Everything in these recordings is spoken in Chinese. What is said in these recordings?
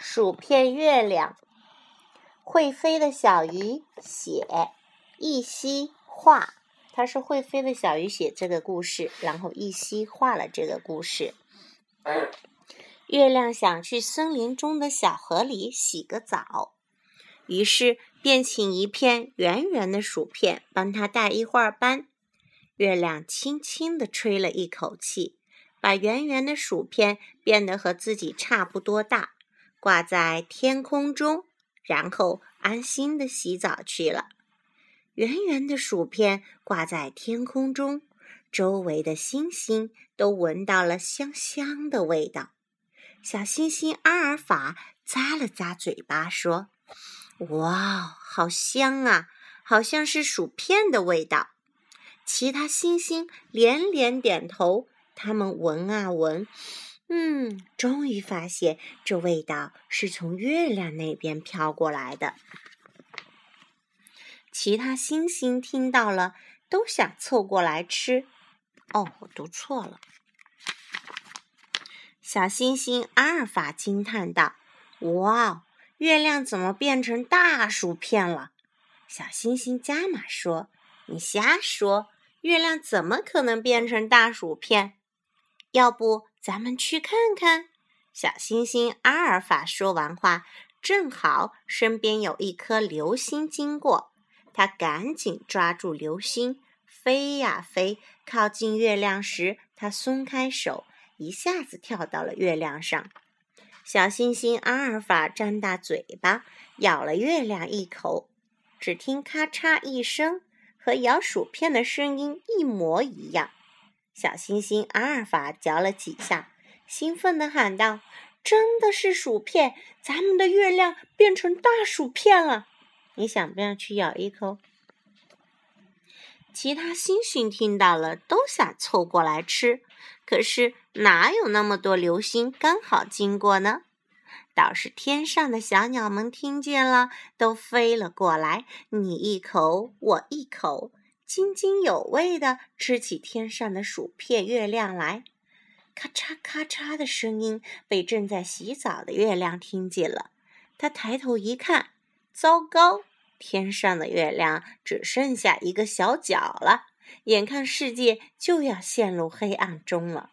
薯片月亮，会飞的小鱼写，一夕画。它是会飞的小鱼写这个故事，然后一夕画了这个故事。月亮想去森林中的小河里洗个澡，于是便请一片圆圆的薯片帮他带一会儿班。月亮轻轻地吹了一口气，把圆圆的薯片变得和自己差不多大，挂在天空中，然后安心的洗澡去了。圆圆的薯片挂在天空中，周围的星星都闻到了香香的味道。小星星阿尔法咂了咂嘴巴，说：“哇，好香啊，好像是薯片的味道。”其他星星连连点头，他们闻啊闻，嗯，终于发现这味道是从月亮那边飘过来的。其他星星听到了，都想凑过来吃。哦，我读错了。小星星阿尔法惊叹道：“哇，月亮怎么变成大薯片了？”小星星加码说：“你瞎说，月亮怎么可能变成大薯片？要不咱们去看看？”小星星阿尔法说完话，正好身边有一颗流星经过。他赶紧抓住流星，飞呀飞，靠近月亮时，他松开手，一下子跳到了月亮上。小星星阿尔法张大嘴巴，咬了月亮一口，只听咔嚓一声，和咬薯片的声音一模一样。小星星阿尔法嚼了几下，兴奋地喊道：“真的是薯片！咱们的月亮变成大薯片了！”你想不想去咬一口？其他星星听到了，都想凑过来吃，可是哪有那么多流星刚好经过呢？倒是天上的小鸟们听见了，都飞了过来，你一口我一口，津津有味地吃起天上的薯片月亮来。咔嚓咔嚓的声音被正在洗澡的月亮听见了，他抬头一看，糟糕！天上的月亮只剩下一个小角了，眼看世界就要陷入黑暗中了。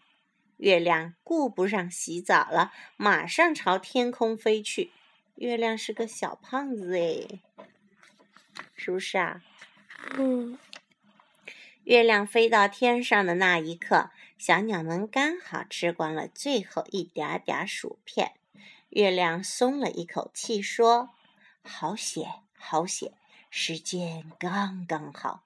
月亮顾不上洗澡了，马上朝天空飞去。月亮是个小胖子哎，是不是啊？嗯。月亮飞到天上的那一刻，小鸟们刚好吃光了最后一点点薯片。月亮松了一口气，说：“好险！”好险，时间刚刚好。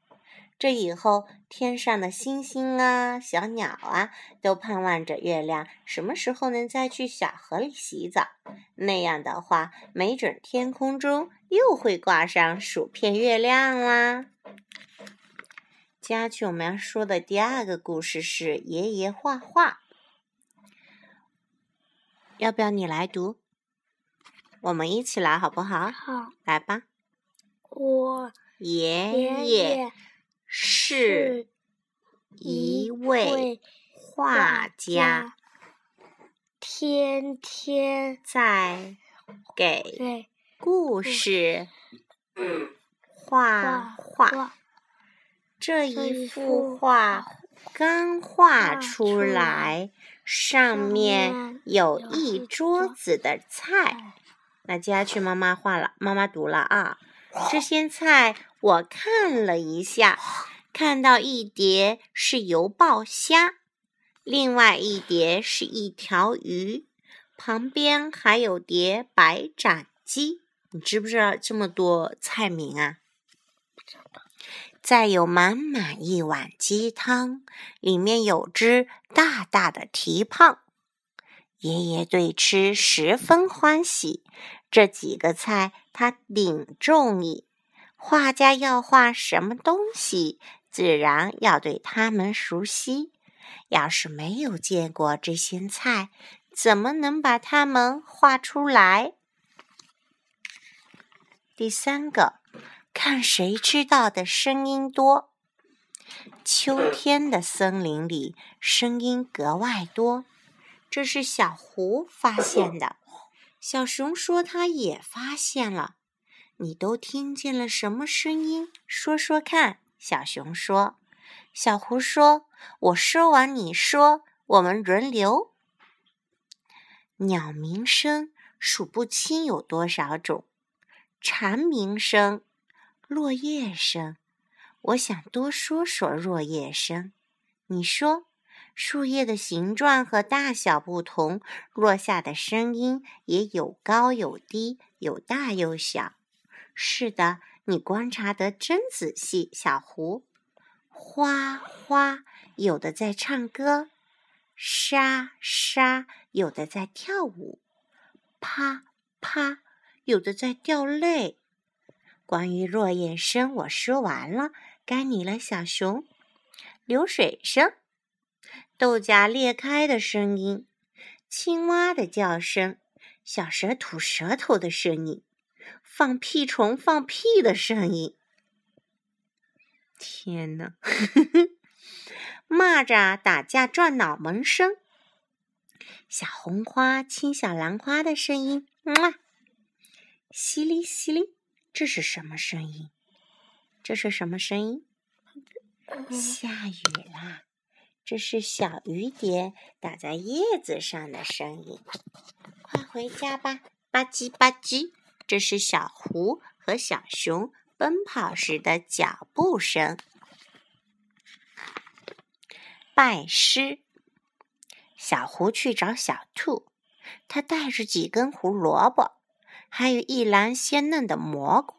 这以后，天上的星星啊，小鸟啊，都盼望着月亮什么时候能再去小河里洗澡。那样的话，没准天空中又会挂上薯片月亮啦。下去我们要说的第二个故事是爷爷画画。要不要你来读？我们一起来好不好？好，来吧。我爷爷是一位画家，天天在给故事画画。这一幅画刚画出来，上面有一桌子的菜。那接下去妈妈画了，妈妈读了啊。这些菜我看了一下，看到一碟是油爆虾，另外一碟是一条鱼，旁边还有碟白斩鸡。你知不知道这么多菜名啊？再有满满一碗鸡汤，里面有只大大的蹄膀。爷爷对吃十分欢喜。这几个菜他顶中意，画家要画什么东西，自然要对他们熟悉。要是没有见过这些菜，怎么能把它们画出来？第三个，看谁知道的声音多。秋天的森林里，声音格外多，这是小胡发现的。小熊说他也发现了。你都听见了什么声音？说说看。小熊说。小狐说：“我说完你说，我们轮流。”鸟鸣声数不清有多少种，蝉鸣声、落叶声，我想多说说落叶声。你说，树叶的形状和大小不同，落下的声音也有高有低，有大有小。是的，你观察得真仔细，小狐。哗哗，有的在唱歌。沙沙，有的在跳舞；啪啪，有的在掉泪。关于落叶声，我说完了，该你了，小熊。流水声，豆荚裂开的声音，青蛙的叫声，小蛇吐舌头的声音，放屁虫放屁的声音。天呐！蚂蚱打架转脑门声，小红花亲小兰花的声音，哇！淅沥淅沥，这是什么声音？这是什么声音？下雨啦！这是小雨点打在叶子上的声音。快回家吧，吧唧吧唧，这是小狐和小熊奔跑时的脚步声。拜师，小狐去找小兔，他带着几根胡萝卜，还有一篮鲜嫩的蘑菇。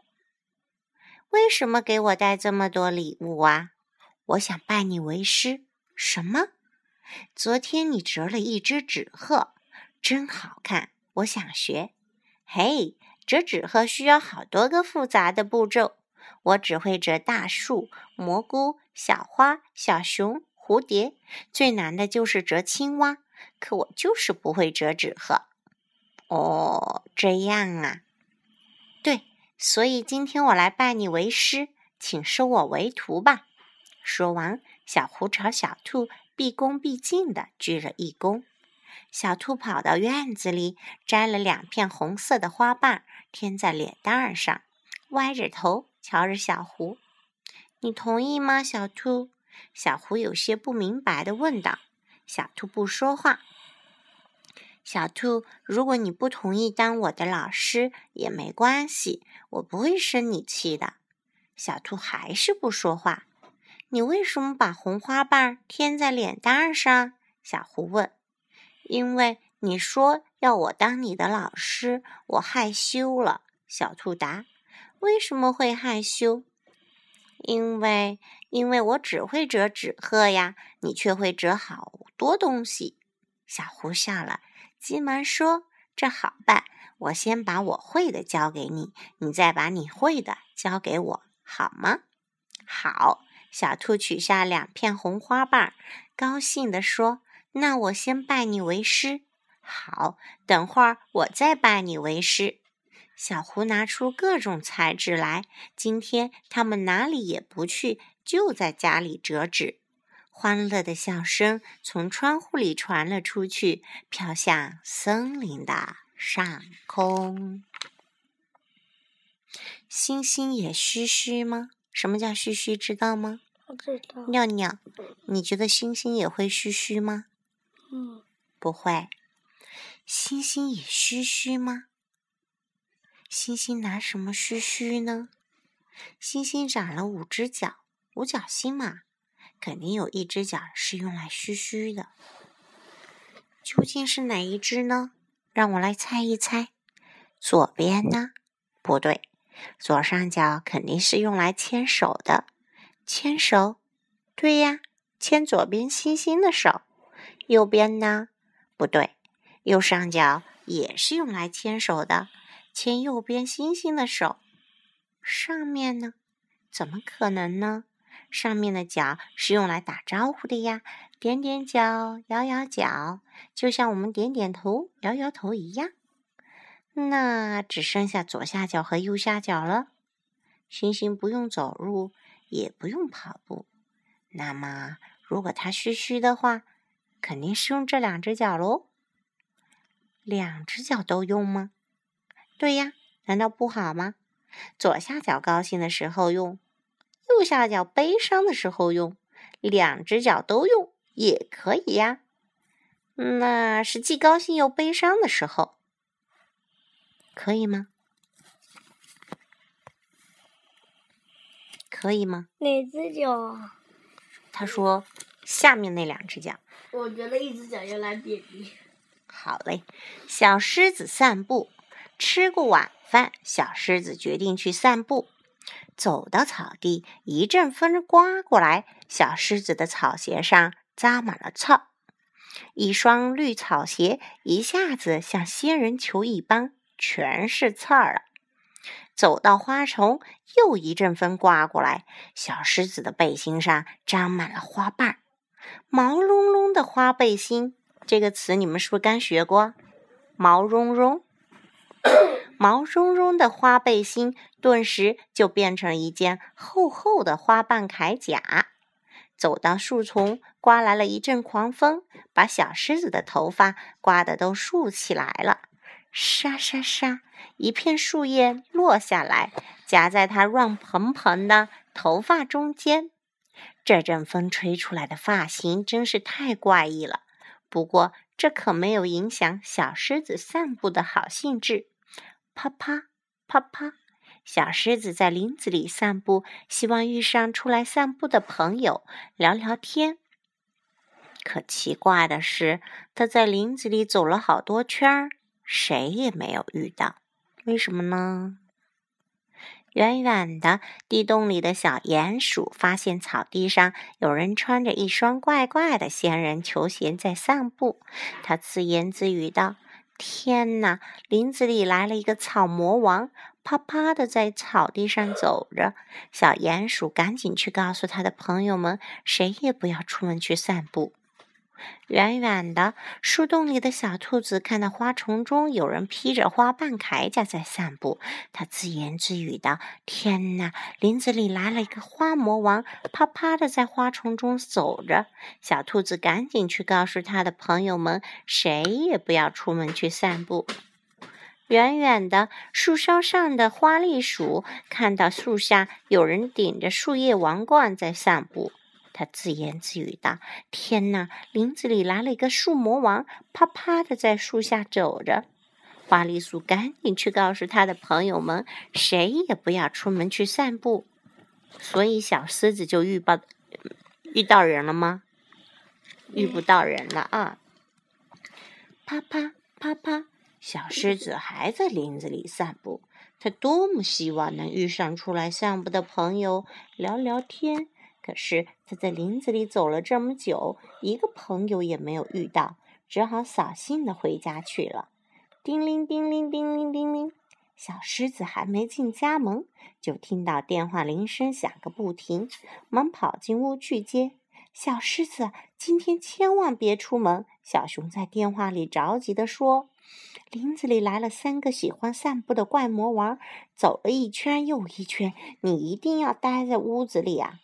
为什么给我带这么多礼物啊？我想拜你为师。什么？昨天你折了一只纸鹤，真好看，我想学。嘿，折纸鹤需要好多个复杂的步骤，我只会折大树、蘑菇、小花、小熊。蝴蝶最难的就是折青蛙，可我就是不会折纸鹤。哦，这样啊，对，所以今天我来拜你为师，请收我为徒吧。说完，小狐朝小兔毕恭毕敬地鞠了一躬。小兔跑到院子里，摘了两片红色的花瓣，添在脸蛋上，歪着头瞧着小狐。你同意吗，小兔？小狐有些不明白的问道：“小兔不说话。”小兔，如果你不同意当我的老师也没关系，我不会生你气的。小兔还是不说话。你为什么把红花瓣添在脸蛋上？小狐问。因为你说要我当你的老师，我害羞了。小兔答。为什么会害羞？因为，因为我只会折纸鹤呀，你却会折好多东西。小狐笑了，急忙说：“这好办，我先把我会的教给你，你再把你会的教给我，好吗？”好。小兔取下两片红花瓣，高兴地说：“那我先拜你为师。”好，等会儿我再拜你为师。小狐拿出各种材质来。今天他们哪里也不去，就在家里折纸。欢乐的笑声从窗户里传了出去，飘向森林的上空。星星也嘘嘘吗？什么叫嘘嘘？知道吗？不知道。尿尿，你觉得星星也会嘘嘘吗？嗯，不会。星星也嘘嘘吗？星星拿什么嘘嘘呢？星星长了五只脚，五角星嘛，肯定有一只脚是用来嘘嘘的。究竟是哪一只呢？让我来猜一猜。左边呢？不对，左上角肯定是用来牵手的。牵手？对呀，牵左边星星的手。右边呢？不对，右上角也是用来牵手的。牵右边星星的手，上面呢？怎么可能呢？上面的脚是用来打招呼的呀，点点脚，摇摇脚，就像我们点点头、摇摇头一样。那只剩下左下角和右下角了。星星不用走路，也不用跑步，那么如果它嘘嘘的话，肯定是用这两只脚喽。两只脚都用吗？对呀，难道不好吗？左下角高兴的时候用，右下角悲伤的时候用，两只脚都用也可以呀。那是既高兴又悲伤的时候，可以吗？可以吗？哪只脚？他说下面那两只脚。我觉得一只脚用来便利。好嘞，小狮子散步。吃过晚饭，小狮子决定去散步。走到草地，一阵风刮过来，小狮子的草鞋上扎满了刺。一双绿草鞋一下子像仙人球一般，全是刺儿了。走到花丛，又一阵风刮过来，小狮子的背心上长满了花瓣。毛茸茸的花背心，这个词你们是不是刚学过？毛茸茸。毛茸茸的花背心顿时就变成一件厚厚的花瓣铠甲。走到树丛，刮来了一阵狂风，把小狮子的头发刮得都竖起来了。沙沙沙，一片树叶落下来，夹在它乱蓬蓬的头发中间。这阵风吹出来的发型真是太怪异了。不过，这可没有影响小狮子散步的好兴致。啪啪啪啪，小狮子在林子里散步，希望遇上出来散步的朋友聊聊天。可奇怪的是，它在林子里走了好多圈儿，谁也没有遇到。为什么呢？远远的地洞里的小鼹鼠发现草地上有人穿着一双怪怪的仙人球鞋在散步，它自言自语道。天哪！林子里来了一个草魔王，啪啪的在草地上走着。小鼹鼠赶紧去告诉他的朋友们，谁也不要出门去散步。远远的树洞里的小兔子看到花丛中有人披着花瓣铠甲在散步，它自言自语道：“天哪，林子里来了一个花魔王，啪啪的在花丛中走着。”小兔子赶紧去告诉他的朋友们，谁也不要出门去散步。远远的树梢上的花栗鼠看到树下有人顶着树叶王冠在散步。他自言自语道：“天哪，林子里来了一个树魔王，啪啪的在树下走着。”花栗鼠赶紧去告诉他的朋友们，谁也不要出门去散步。所以小狮子就遇报遇到人了吗？遇不到人了啊！啪啪啪啪，小狮子还在林子里散步。他多么希望能遇上出来散步的朋友，聊聊天。可是他在林子里走了这么久，一个朋友也没有遇到，只好扫兴的回家去了。叮铃叮铃叮铃叮铃，小狮子还没进家门，就听到电话铃声响个不停，忙跑进屋去接。小狮子，今天千万别出门。小熊在电话里着急地说：“林子里来了三个喜欢散步的怪魔王，走了一圈又一圈，你一定要待在屋子里啊！”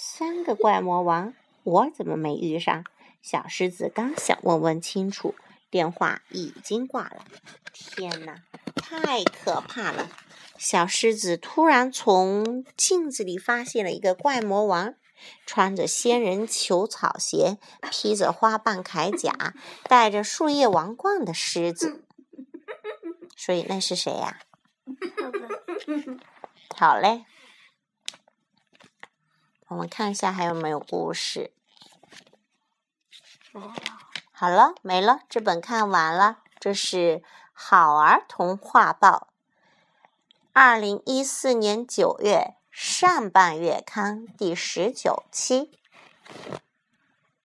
三个怪魔王，我怎么没遇上？小狮子刚想问问清楚，电话已经挂了。天哪，太可怕了！小狮子突然从镜子里发现了一个怪魔王，穿着仙人球草鞋，披着花瓣铠甲，戴着树叶王冠的狮子。所以那是谁呀？好嘞。我们看一下还有没有故事。好了，没了，这本看完了。这是《好儿童画报》，二零一四年九月上半月刊第十九期。